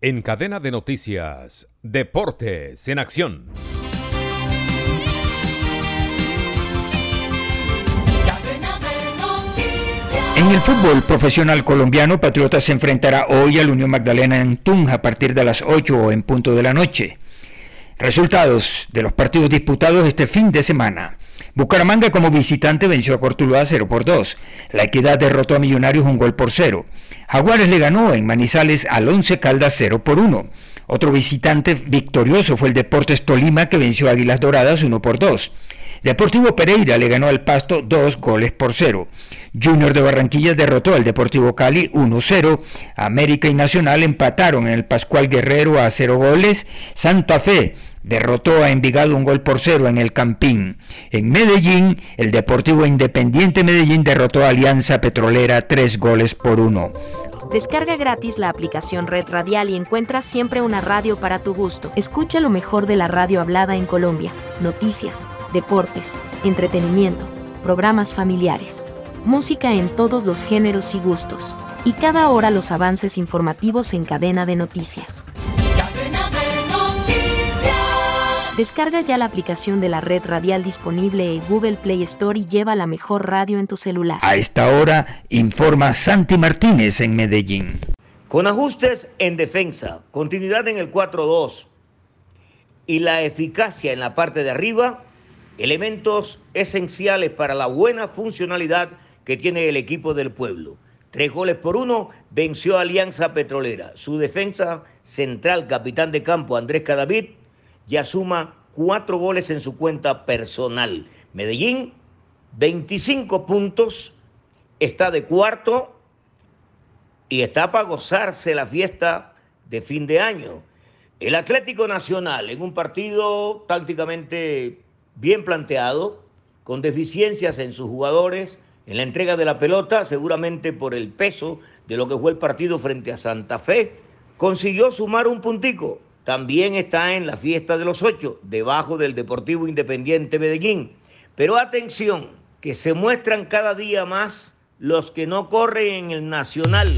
En cadena de noticias, Deportes en Acción. En el fútbol profesional colombiano, Patriotas se enfrentará hoy al Unión Magdalena en Tunja a partir de las 8 en punto de la noche. Resultados de los partidos disputados este fin de semana. Bucaramanga como visitante venció a Cortuluá 0 por 2. La Equidad derrotó a Millonarios un gol por 0. Jaguares le ganó en Manizales al 11 Caldas 0 por 1. Otro visitante victorioso fue el Deportes Tolima que venció a Águilas Doradas 1 por 2. Deportivo Pereira le ganó al Pasto 2 goles por 0. Junior de Barranquilla derrotó al Deportivo Cali 1-0. América y Nacional empataron en el Pascual Guerrero a 0 goles. Santa Fe derrotó a Envigado un gol por cero en el Campín. En Medellín, el Deportivo Independiente Medellín derrotó a Alianza Petrolera tres goles por uno. Descarga gratis la aplicación Red Radial y encuentra siempre una radio para tu gusto. Escucha lo mejor de la radio hablada en Colombia. Noticias, deportes, entretenimiento, programas familiares, música en todos los géneros y gustos. Y cada hora los avances informativos en cadena de noticias. Descarga ya la aplicación de la red radial disponible en Google Play Store y lleva la mejor radio en tu celular. A esta hora informa Santi Martínez en Medellín. Con ajustes en defensa, continuidad en el 4-2 y la eficacia en la parte de arriba, elementos esenciales para la buena funcionalidad que tiene el equipo del pueblo. Tres goles por uno venció a Alianza Petrolera. Su defensa central, capitán de campo Andrés Cadavid, ya suma cuatro goles en su cuenta personal. Medellín, 25 puntos, está de cuarto y está para gozarse la fiesta de fin de año. El Atlético Nacional, en un partido tácticamente bien planteado, con deficiencias en sus jugadores, en la entrega de la pelota, seguramente por el peso de lo que fue el partido frente a Santa Fe, consiguió sumar un puntico también está en la fiesta de los ocho, debajo del Deportivo Independiente Medellín. Pero atención, que se muestran cada día más los que no corren en el Nacional.